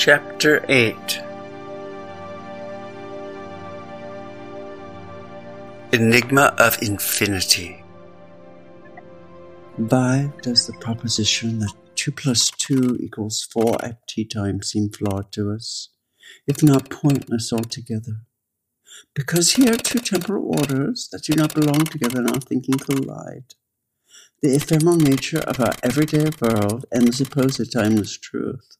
Chapter 8 Enigma of Infinity Why does the proposition that 2 plus 2 equals 4 at tea time seem flawed to us, if not pointless altogether? Because here two temporal orders that do not belong together in our thinking collide. The ephemeral nature of our everyday world and the supposed timeless truth.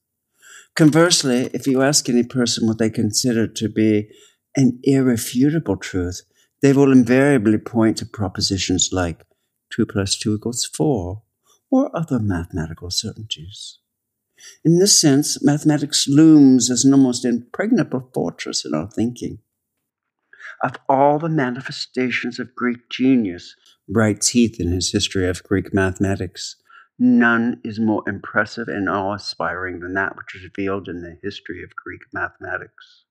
Conversely, if you ask any person what they consider to be an irrefutable truth, they will invariably point to propositions like 2 plus 2 equals 4 or other mathematical certainties. In this sense, mathematics looms as an almost impregnable fortress in our thinking. Of all the manifestations of Greek genius, writes Heath in his History of Greek Mathematics, None is more impressive and awe inspiring than that which is revealed in the history of Greek mathematics.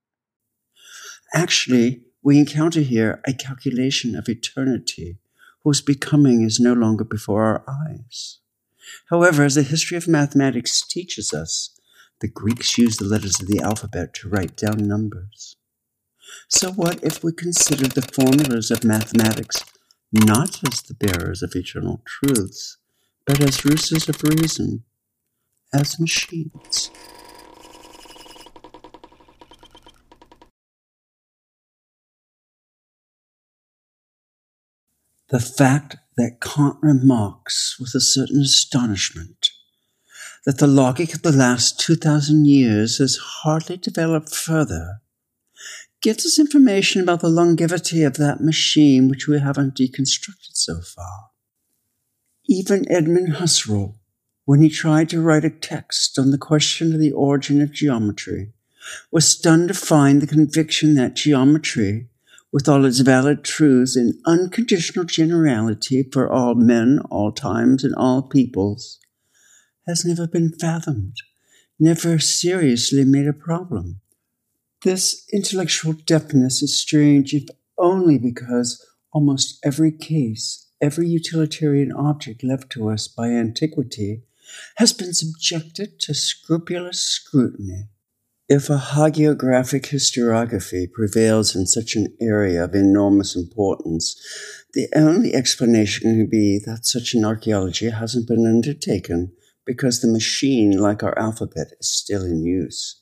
Actually, we encounter here a calculation of eternity whose becoming is no longer before our eyes. However, as the history of mathematics teaches us, the Greeks used the letters of the alphabet to write down numbers. So, what if we consider the formulas of mathematics not as the bearers of eternal truths, but as roosters of reason, as machines. The fact that Kant remarks with a certain astonishment that the logic of the last 2,000 years has hardly developed further gives us information about the longevity of that machine which we haven't deconstructed so far. Even Edmund Husserl, when he tried to write a text on the question of the origin of geometry, was stunned to find the conviction that geometry, with all its valid truths and unconditional generality for all men, all times, and all peoples, has never been fathomed, never seriously made a problem. This intellectual deafness is strange if only because almost every case every utilitarian object left to us by antiquity has been subjected to scrupulous scrutiny. If a hagiographic historiography prevails in such an area of enormous importance, the only explanation can be that such an archaeology hasn't been undertaken because the machine, like our alphabet, is still in use.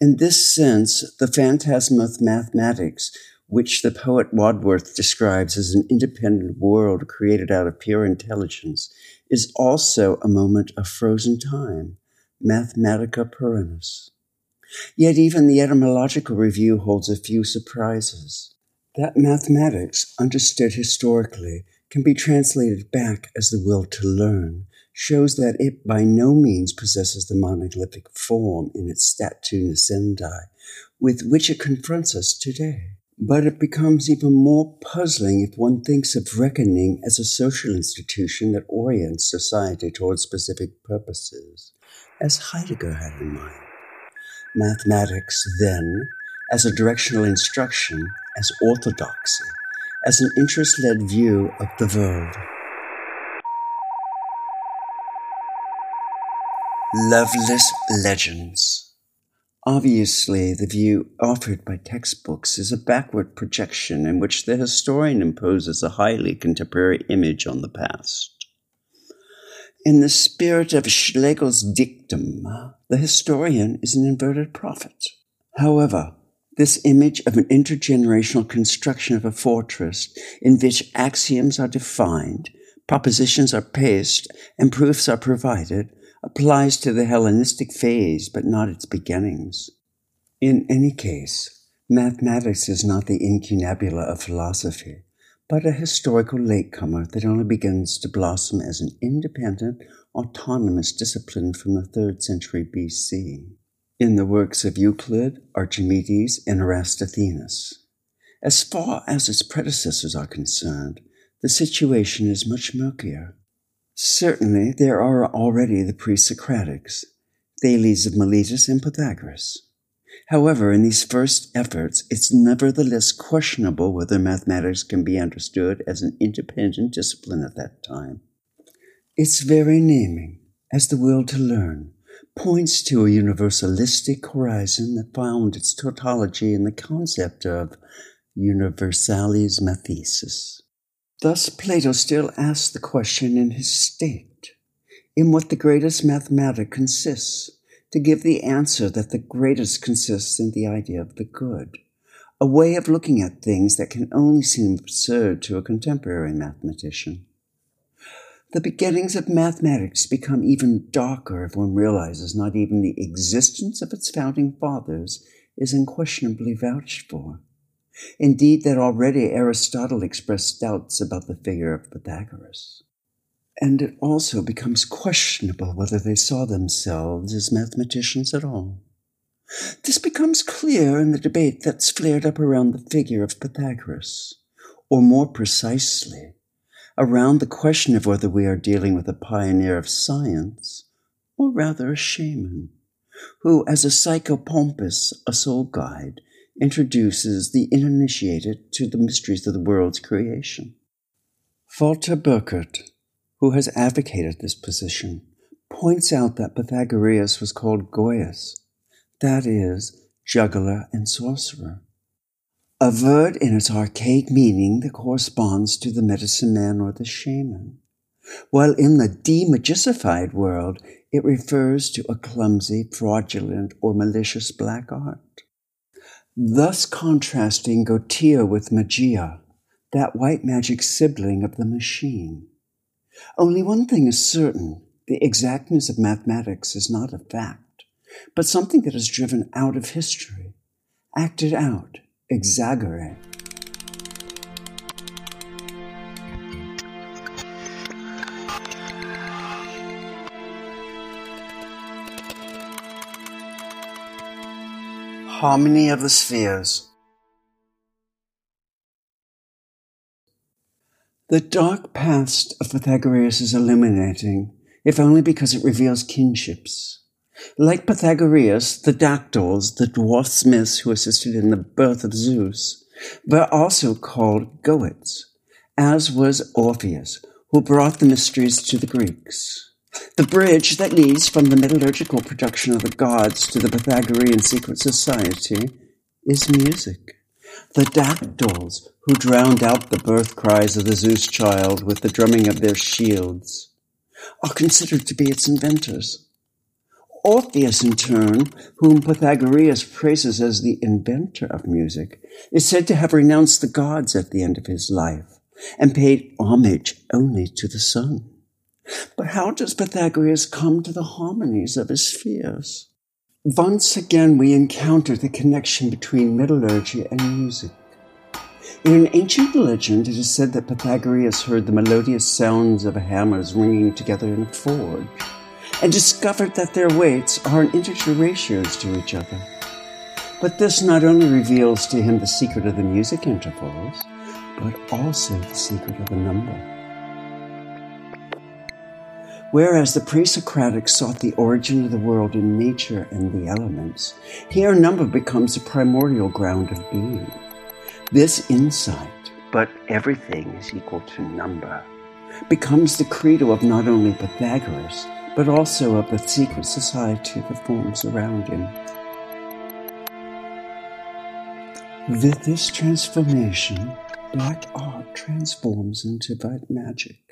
In this sense, the phantasm of mathematics which the poet Wordsworth describes as an independent world created out of pure intelligence, is also a moment of frozen time, mathematica perennis. Yet even the etymological review holds a few surprises. That mathematics, understood historically, can be translated back as the will to learn, shows that it by no means possesses the monolithic form in its statu nascendi with which it confronts us today. But it becomes even more puzzling if one thinks of reckoning as a social institution that orients society towards specific purposes, as Heidegger had in mind. Mathematics, then, as a directional instruction, as orthodoxy, as an interest led view of the world. Loveless Legends Obviously, the view offered by textbooks is a backward projection in which the historian imposes a highly contemporary image on the past. In the spirit of Schlegel's dictum, the historian is an inverted prophet. However, this image of an intergenerational construction of a fortress in which axioms are defined, propositions are paced, and proofs are provided applies to the Hellenistic phase, but not its beginnings. In any case, mathematics is not the incunabula of philosophy, but a historical latecomer that only begins to blossom as an independent, autonomous discipline from the third century BC in the works of Euclid, Archimedes, and Eratosthenes. As far as its predecessors are concerned, the situation is much murkier. Certainly, there are already the pre Socratics, Thales of Miletus and Pythagoras. However, in these first efforts, it's nevertheless questionable whether mathematics can be understood as an independent discipline at that time. Its very naming, as the will to learn, points to a universalistic horizon that found its tautology in the concept of universalis mathesis. Thus, Plato still asks the question in his state, in what the greatest mathematic consists, to give the answer that the greatest consists in the idea of the good, a way of looking at things that can only seem absurd to a contemporary mathematician. The beginnings of mathematics become even darker if one realizes not even the existence of its founding fathers is unquestionably vouched for. Indeed, that already Aristotle expressed doubts about the figure of Pythagoras. And it also becomes questionable whether they saw themselves as mathematicians at all. This becomes clear in the debate that's flared up around the figure of Pythagoras, or more precisely, around the question of whether we are dealing with a pioneer of science, or rather a shaman, who, as a psychopompus, a soul guide, introduces the uninitiated to the mysteries of the world's creation. Walter Burkert, who has advocated this position, points out that Pythagoras was called Goeus, that is, juggler and sorcerer a word in its archaic meaning that corresponds to the medicine man or the shaman, while in the demagicified world it refers to a clumsy, fraudulent, or malicious black art. Thus contrasting goeteia with magia, that white magic sibling of the machine. Only one thing is certain the exactness of mathematics is not a fact, but something that is driven out of history, acted out exaggerate. Harmony of the Spheres. The dark past of Pythagoras is illuminating, if only because it reveals kinships. Like Pythagoras, the dactyls, the dwarf smiths who assisted in the birth of Zeus, were also called Goets, as was Orpheus, who brought the mysteries to the Greeks. The bridge that leads from the metallurgical production of the gods to the Pythagorean secret society is music. The dactyls, who drowned out the birth cries of the Zeus child with the drumming of their shields, are considered to be its inventors. Orpheus, in turn, whom Pythagoras praises as the inventor of music, is said to have renounced the gods at the end of his life and paid homage only to the sun. But how does Pythagoras come to the harmonies of his spheres? Once again, we encounter the connection between metallurgy and music. In an ancient legend, it is said that Pythagoras heard the melodious sounds of hammers ringing together in a forge and discovered that their weights are in integer ratios to each other. But this not only reveals to him the secret of the music intervals, but also the secret of the number. Whereas the pre Socratics sought the origin of the world in nature and the elements, here number becomes the primordial ground of being. This insight, but everything is equal to number, becomes the credo of not only Pythagoras, but also of the secret society that forms around him. With this transformation, black art transforms into white magic.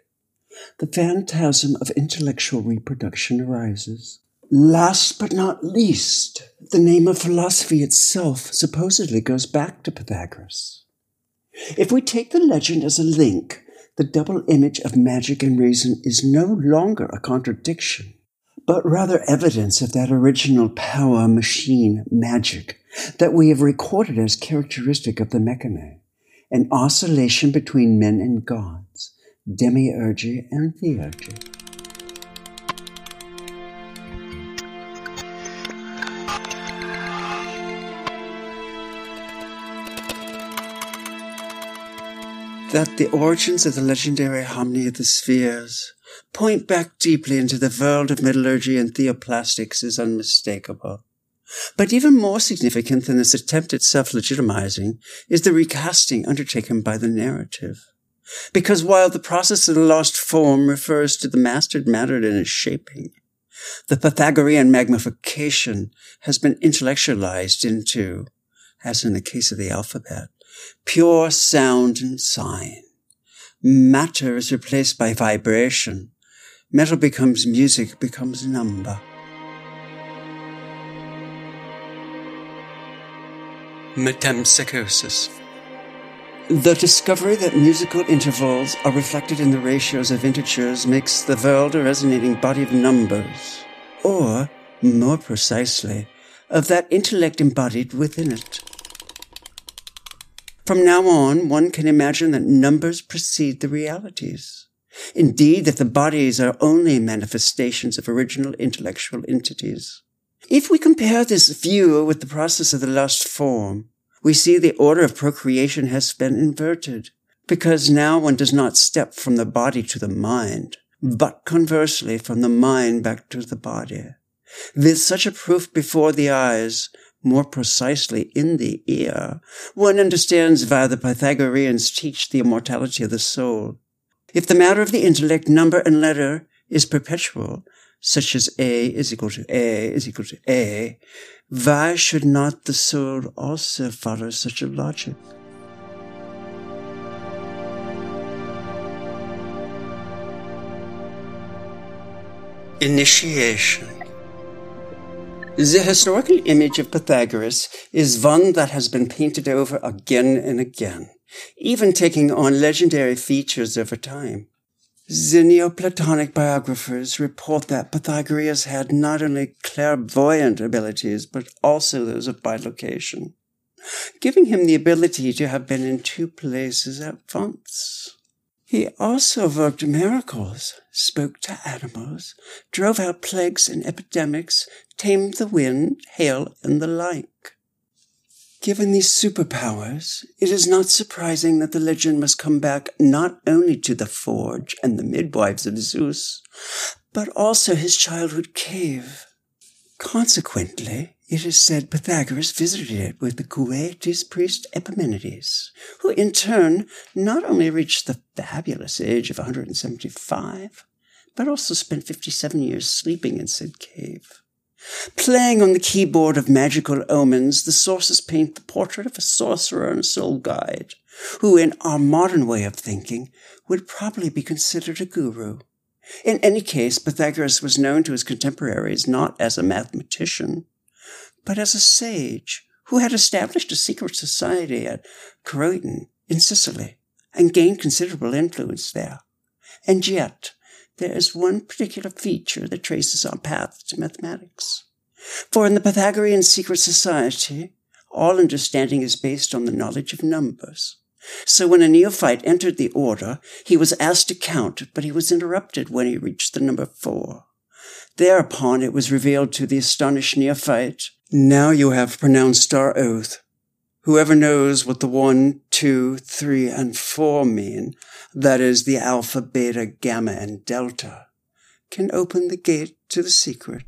The phantasm of intellectual reproduction arises. Last but not least, the name of philosophy itself supposedly goes back to Pythagoras. If we take the legend as a link, the double image of magic and reason is no longer a contradiction, but rather evidence of that original power machine magic that we have recorded as characteristic of the Mechane, an oscillation between men and gods, demiurgy and theurgy. that the origins of the legendary harmony of the spheres point back deeply into the world of metallurgy and theoplastics is unmistakable. But even more significant than this attempt at self-legitimizing is the recasting undertaken by the narrative. Because while the process of the lost form refers to the mastered matter in its shaping, The Pythagorean magnification has been intellectualized into, as in the case of the alphabet, pure sound and sign. Matter is replaced by vibration. Metal becomes music, becomes number. Metempsychosis. The discovery that musical intervals are reflected in the ratios of integers makes the world a resonating body of numbers, or, more precisely, of that intellect embodied within it. From now on, one can imagine that numbers precede the realities. Indeed, that the bodies are only manifestations of original intellectual entities. If we compare this view with the process of the last form, we see the order of procreation has been inverted, because now one does not step from the body to the mind, but conversely from the mind back to the body. With such a proof before the eyes, more precisely in the ear, one understands why the Pythagoreans teach the immortality of the soul. If the matter of the intellect, number, and letter is perpetual, such as A is equal to A is equal to A, why should not the soul also follow such a logic? Initiation the historical image of Pythagoras is one that has been painted over again and again, even taking on legendary features over time. The Neoplatonic biographers report that Pythagoras had not only clairvoyant abilities, but also those of bilocation, giving him the ability to have been in two places at once. He also worked miracles, spoke to animals, drove out plagues and epidemics, tamed the wind, hail, and the like. Given these superpowers, it is not surprising that the legend must come back not only to the forge and the midwives of Zeus, but also his childhood cave. Consequently, it is said Pythagoras visited it with the Kuwaitese priest Epimenides, who in turn not only reached the fabulous age of 175, but also spent 57 years sleeping in said cave. Playing on the keyboard of magical omens, the sources paint the portrait of a sorcerer and soul guide, who, in our modern way of thinking, would probably be considered a guru. In any case, Pythagoras was known to his contemporaries not as a mathematician, but as a sage who had established a secret society at Croton in Sicily and gained considerable influence there. And yet, there is one particular feature that traces our path to mathematics. For in the Pythagorean secret society, all understanding is based on the knowledge of numbers. So when a neophyte entered the order, he was asked to count, but he was interrupted when he reached the number four. Thereupon it was revealed to the astonished neophyte, Now you have pronounced our oath. Whoever knows what the one, two, three, and four mean, that is the alpha, beta, gamma, and delta, can open the gate to the secret.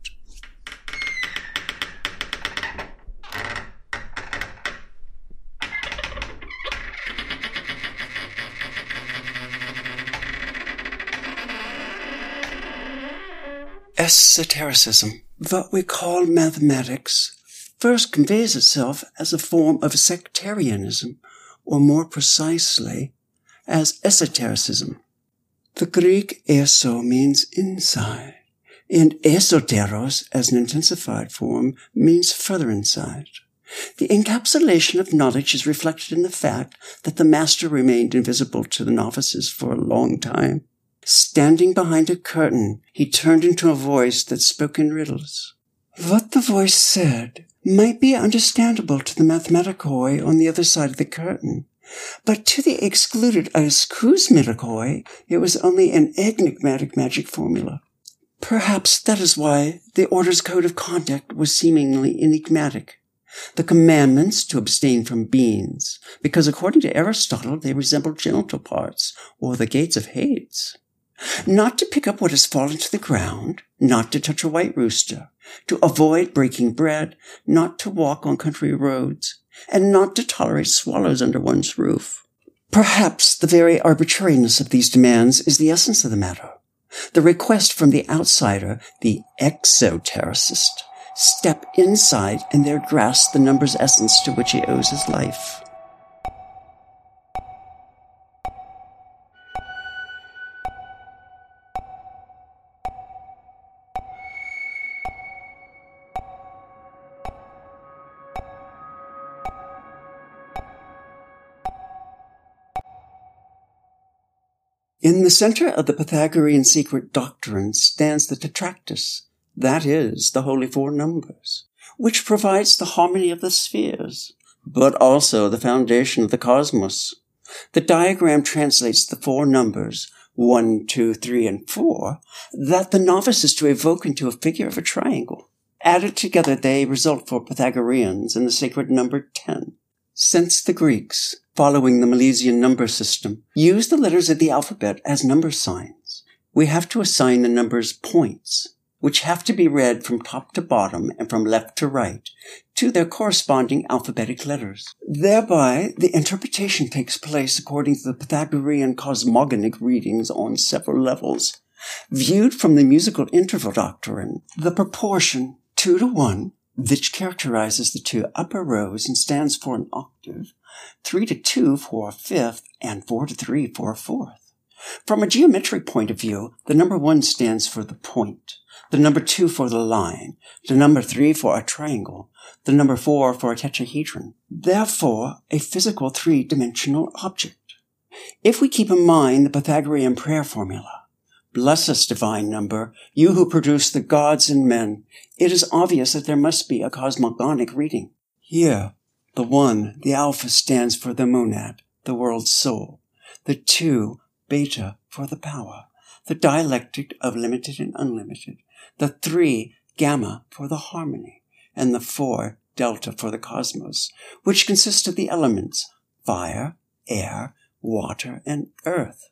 Esotericism, what we call mathematics, first conveys itself as a form of sectarianism, or more precisely, as esotericism. The Greek eso means inside, and esoteros, as an intensified form, means further inside. The encapsulation of knowledge is reflected in the fact that the master remained invisible to the novices for a long time. Standing behind a curtain, he turned into a voice that spoke in riddles. What the voice said might be understandable to the mathematicoi on the other side of the curtain, but to the excluded acousmaticoi, it was only an enigmatic magic formula. Perhaps that is why the order's code of conduct was seemingly enigmatic. The commandments to abstain from beans, because according to Aristotle, they resemble genital parts, or the gates of Hades. Not to pick up what has fallen to the ground, not to touch a white rooster, to avoid breaking bread, not to walk on country roads, and not to tolerate swallows under one's roof. Perhaps the very arbitrariness of these demands is the essence of the matter. The request from the outsider, the exotericist, step inside and there grasp the number's essence to which he owes his life. In the center of the Pythagorean secret doctrine stands the Tetractys, that is, the Holy Four Numbers, which provides the harmony of the spheres, but also the foundation of the cosmos. The diagram translates the four numbers, one, two, three, and four, that the novice is to evoke into a figure of a triangle. Added together, they result for Pythagoreans in the sacred number 10. Since the Greeks, following the Milesian number system, used the letters of the alphabet as number signs, we have to assign the numbers points, which have to be read from top to bottom and from left to right, to their corresponding alphabetic letters. Thereby, the interpretation takes place according to the Pythagorean cosmogonic readings on several levels. Viewed from the musical interval doctrine, the proportion 2 to 1 which characterizes the two upper rows and stands for an octave, 3 to 2 for a fifth, and 4 to 3 for a fourth. From a geometric point of view, the number 1 stands for the point, the number 2 for the line, the number 3 for a triangle, the number 4 for a tetrahedron, therefore a physical three-dimensional object. If we keep in mind the Pythagorean prayer formula, Bless us, divine number, you who produce the gods and men. It is obvious that there must be a cosmogonic reading. Here, the one, the alpha, stands for the monad, the world's soul. The two, beta, for the power. The dialectic of limited and unlimited. The three, gamma, for the harmony. And the four, delta, for the cosmos, which consists of the elements fire, air, water, and earth.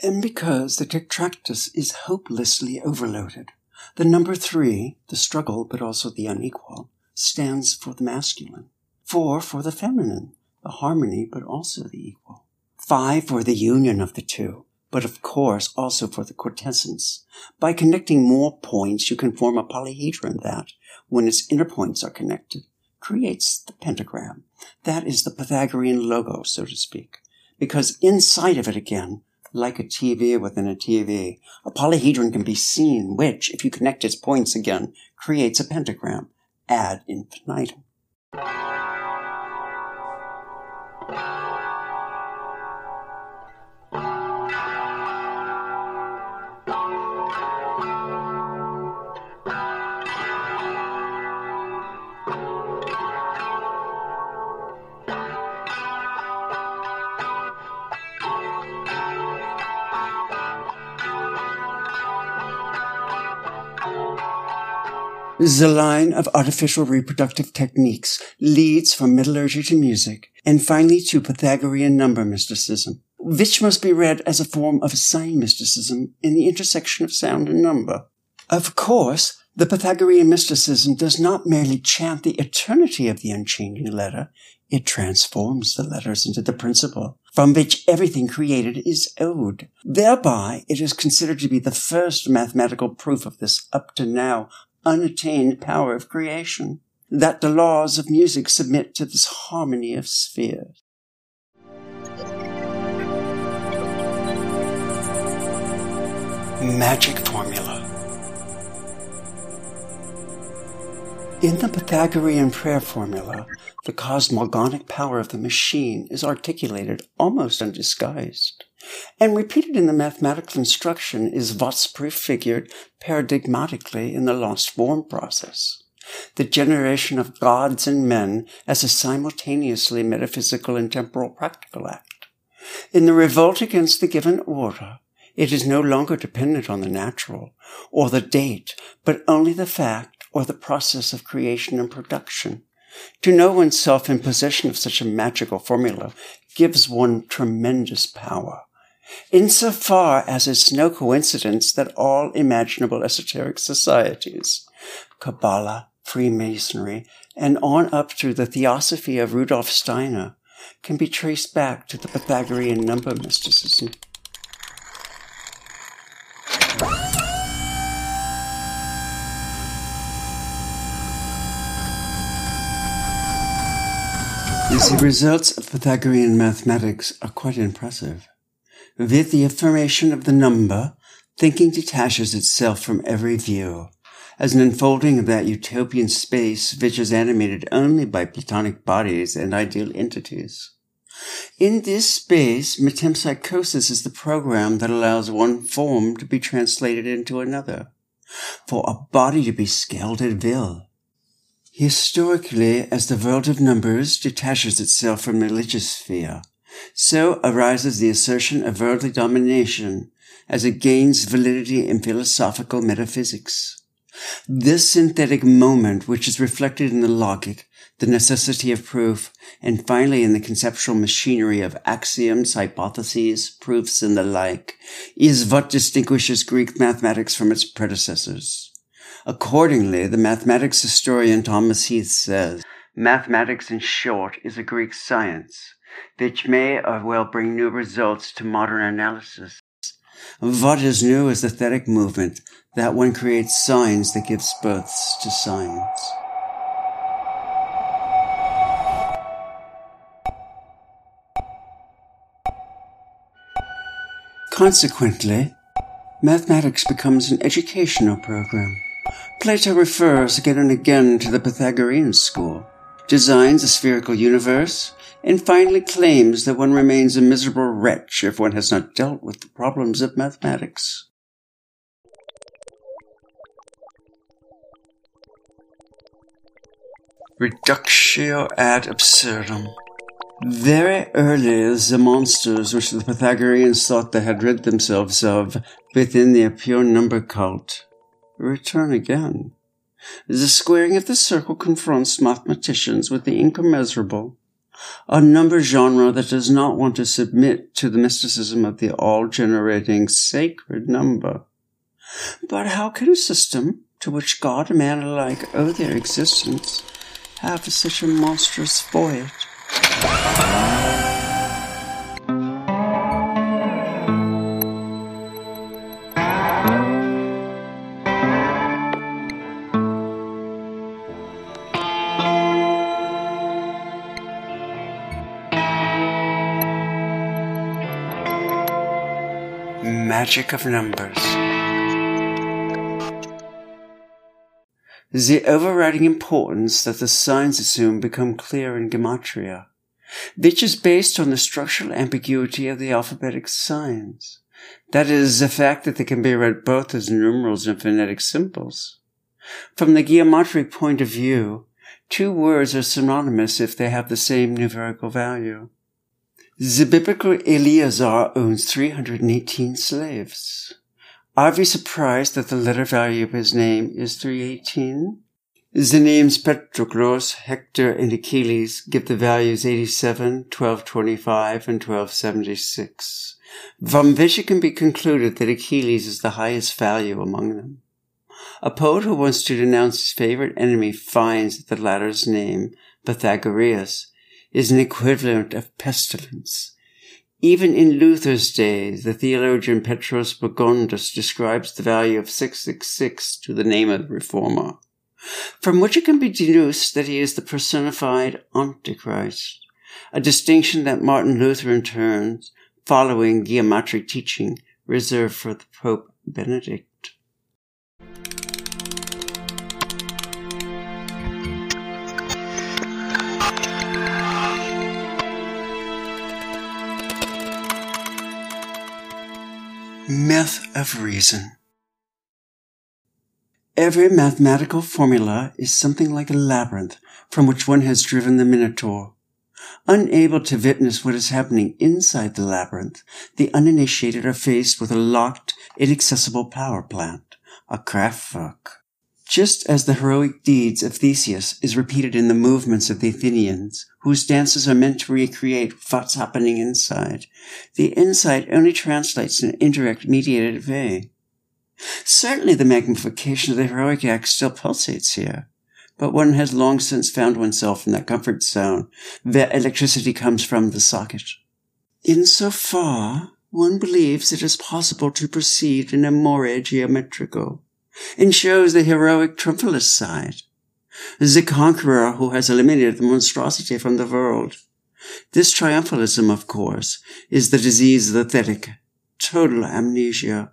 And because the Tetractys is hopelessly overloaded, the number three, the struggle but also the unequal, stands for the masculine. Four for the feminine, the harmony but also the equal. Five for the union of the two, but of course also for the quintessence. By connecting more points, you can form a polyhedron that, when its inner points are connected, creates the pentagram. That is the Pythagorean logo, so to speak. Because inside of it again, like a TV within a TV. A polyhedron can be seen, which, if you connect its points again, creates a pentagram ad infinitum. The line of artificial reproductive techniques leads from metallurgy to music, and finally to Pythagorean number mysticism, which must be read as a form of sign mysticism in the intersection of sound and number. Of course, the Pythagorean mysticism does not merely chant the eternity of the unchanging letter, it transforms the letters into the principle from which everything created is owed. Thereby, it is considered to be the first mathematical proof of this up to now unattained power of creation, that the laws of music submit to this harmony of spheres. Magic Formula In the Pythagorean prayer formula, the cosmogonic power of the machine is articulated almost undisguised and repeated in the mathematical instruction is what's prefigured paradigmatically in the lost form process. The generation of gods and men as a simultaneously metaphysical and temporal practical act. In the revolt against the given order, it is no longer dependent on the natural or the date, but only the fact or the process of creation and production. To know oneself in possession of such a magical formula gives one tremendous power insofar as it's no coincidence that all imaginable esoteric societies, Kabbalah, Freemasonry, and on up to the theosophy of Rudolf Steiner, can be traced back to the Pythagorean number mysticism. You see, results of Pythagorean mathematics are quite impressive. With the affirmation of the number, thinking detaches itself from every view, as an unfolding of that utopian space which is animated only by platonic bodies and ideal entities. In this space, metempsychosis is the program that allows one form to be translated into another, for a body to be scaled at will. Historically, as the world of numbers detaches itself from religious sphere, so arises the assertion of worldly domination as it gains validity in philosophical metaphysics. This synthetic moment, which is reflected in the logic, the necessity of proof, and finally in the conceptual machinery of axioms, hypotheses, proofs, and the like, is what distinguishes Greek mathematics from its predecessors. Accordingly, the mathematics historian Thomas Heath says, Mathematics, in short, is a Greek science, which may or will bring new results to modern analysis. What is new is the thetic movement, that one creates signs that gives births to science. Consequently, mathematics becomes an educational program. Plato refers again and again to the Pythagorean school, designs a spherical universe, and finally claims that one remains a miserable wretch if one has not dealt with the problems of mathematics. Reductio ad absurdum. Very early, the monsters which the Pythagoreans thought they had rid themselves of within their pure number cult return again. The squaring of the circle confronts mathematicians with the incommensurable, a number genre that does not want to submit to the mysticism of the all-generating sacred number. But how can a system to which God and man alike owe their existence have such a monstrous void? Magic of numbers. The overriding importance that the signs assume become clear in Gematria which is based on the structural ambiguity of the alphabetic signs. That is, the fact that they can be read both as numerals and phonetic symbols. From the gematric point of view, two words are synonymous if they have the same numerical value. The biblical Eleazar owns 318 slaves. Are we surprised that the letter value of his name is 318? The names Patroclus, Hector, and Achilles give the values 87, 1225, and 1276, from which it can be concluded that Achilles is the highest value among them. A poet who wants to denounce his favorite enemy finds that the latter's name, Pythagoras, is an equivalent of pestilence. Even in Luther's days, the theologian Petrus Bungus describes the value of 666 to the name of the reformer from which it can be deduced that he is the personified Antichrist, a distinction that Martin Luther in turn, following gematric teaching, reserved for the Pope Benedict. Myth of Reason Every mathematical formula is something like a labyrinth from which one has driven the Minotaur. Unable to witness what is happening inside the labyrinth, the uninitiated are faced with a locked, inaccessible power plant, a Kraftwerk. Just as the heroic deeds of Theseus is repeated in the movements of the Athenians, whose dances are meant to recreate what's happening inside, the inside only translates in an indirect mediated way. Certainly the magnification of the heroic act still pulsates here, but one has long since found oneself in that comfort zone where electricity comes from the socket. In so far, one believes it is possible to proceed in a more geometrical, and shows the heroic triumphalist side. the conqueror who has eliminated the monstrosity from the world. This triumphalism, of course, is the disease of the Thetic, total amnesia,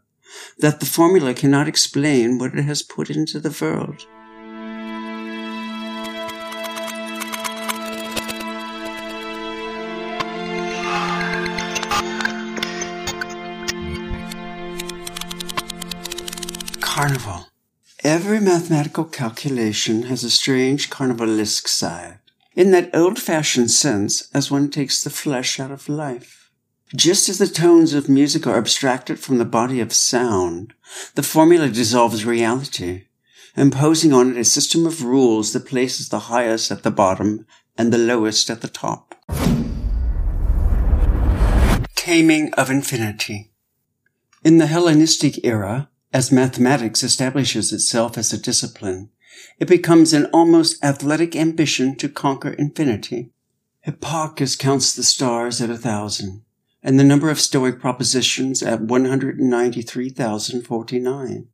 that the formula cannot explain what it has put into the world. Carnival. Every mathematical calculation has a strange carnivalesque side, in that old-fashioned sense as one takes the flesh out of life. Just as the tones of music are abstracted from the body of sound, the formula dissolves reality, imposing on it a system of rules that places the highest at the bottom and the lowest at the top. Taming of Infinity. In the Hellenistic era, as mathematics establishes itself as a discipline, it becomes an almost athletic ambition to conquer infinity. Hipparchus counts the stars at a thousand, and the number of Stoic propositions at 193,049.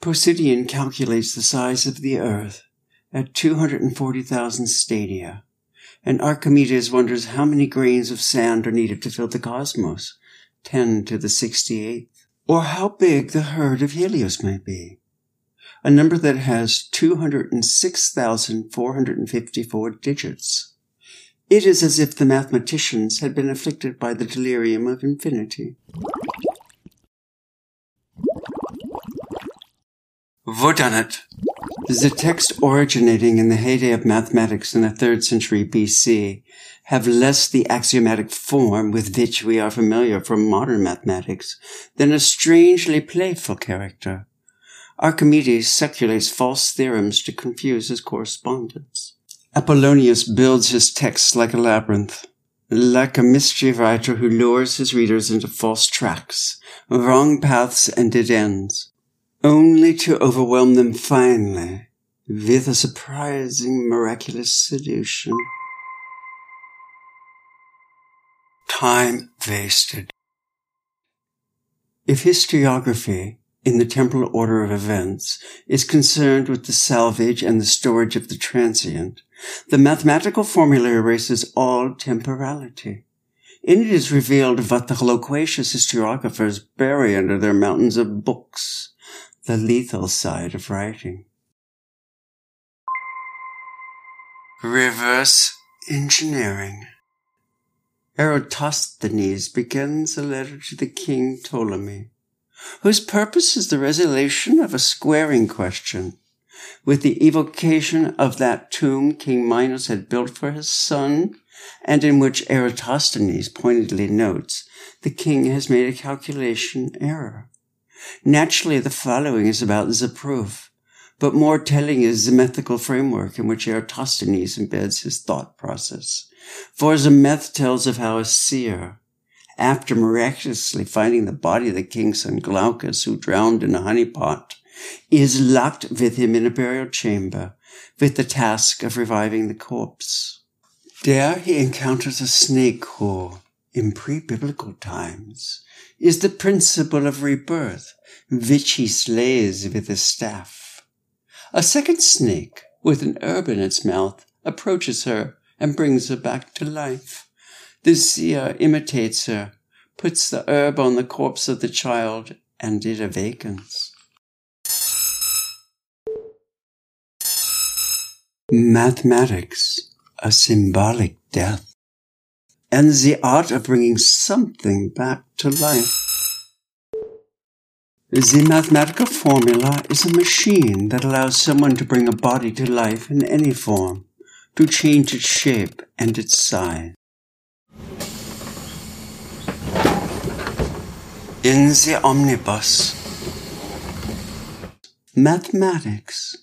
Posidonius calculates the size of the earth at 240,000 stadia, and Archimedes wonders how many grains of sand are needed to fill the cosmos, 10 to the 68th or how big the herd of Helios may be, a number that has 206,454 digits. It is as if the mathematicians had been afflicted by the delirium of infinity. Wohldonit. The text originating in the heyday of mathematics in the 3rd century BC have less the axiomatic form with which we are familiar from modern mathematics than a strangely playful character. Archimedes circulates false theorems to confuse his correspondents. Apollonius builds his texts like a labyrinth, like a mystery writer who lures his readers into false tracks, wrong paths and dead ends, only to overwhelm them finally with a surprising, miraculous seduction. time wasted. If historiography, in the temporal order of events, is concerned with the salvage and the storage of the transient, the mathematical formula erases all temporality. In it is revealed what the loquacious historiographers bury under their mountains of books, the lethal side of writing. Reverse engineering. Eratosthenes begins a letter to the king Ptolemy, whose purpose is the resolution of a squaring question, with the evocation of that tomb King Minos had built for his son, and in which Eratosthenes pointedly notes the king has made a calculation error. Naturally, the following is about the proof, but more telling is the mythical framework in which Eratosthenes embeds his thought process. For Zimeth tells of how a seer, after miraculously finding the body of the king's son Glaucus, who drowned in a honey pot, is locked with him in a burial chamber with the task of reviving the corpse. There he encounters a snake who, in pre-biblical times, is the principle of rebirth, which he slays with his staff. A second snake, with an herb in its mouth, approaches her and brings her back to life. The seer imitates her, puts the herb on the corpse of the child, and it awakens. Mathematics, a symbolic death, and the art of bringing something back to life. The mathematical formula is a machine that allows someone to bring a body to life in any form to change its shape and its size. In the omnibus, mathematics,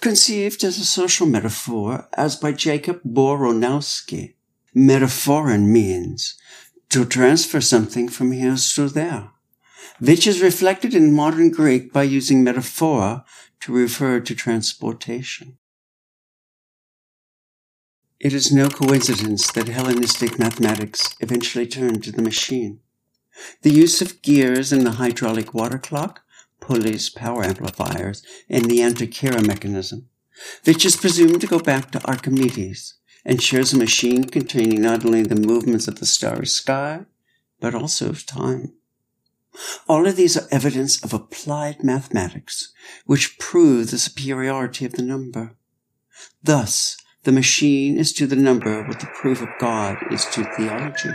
conceived as a social metaphor as by Jacob Bronowski. Metaphoron means to transfer something from here to there, which is reflected in modern Greek by using metaphora to refer to transportation. It is no coincidence that Hellenistic mathematics eventually turned to the machine. The use of gears in the hydraulic water clock, pulleys, power amplifiers, and the Antikythera mechanism which is presumed to go back to Archimedes and shares a machine containing not only the movements of the starry sky, but also of time. All of these are evidence of applied mathematics, which prove the superiority of the number. Thus, the machine is to the number what the proof of God is to theology.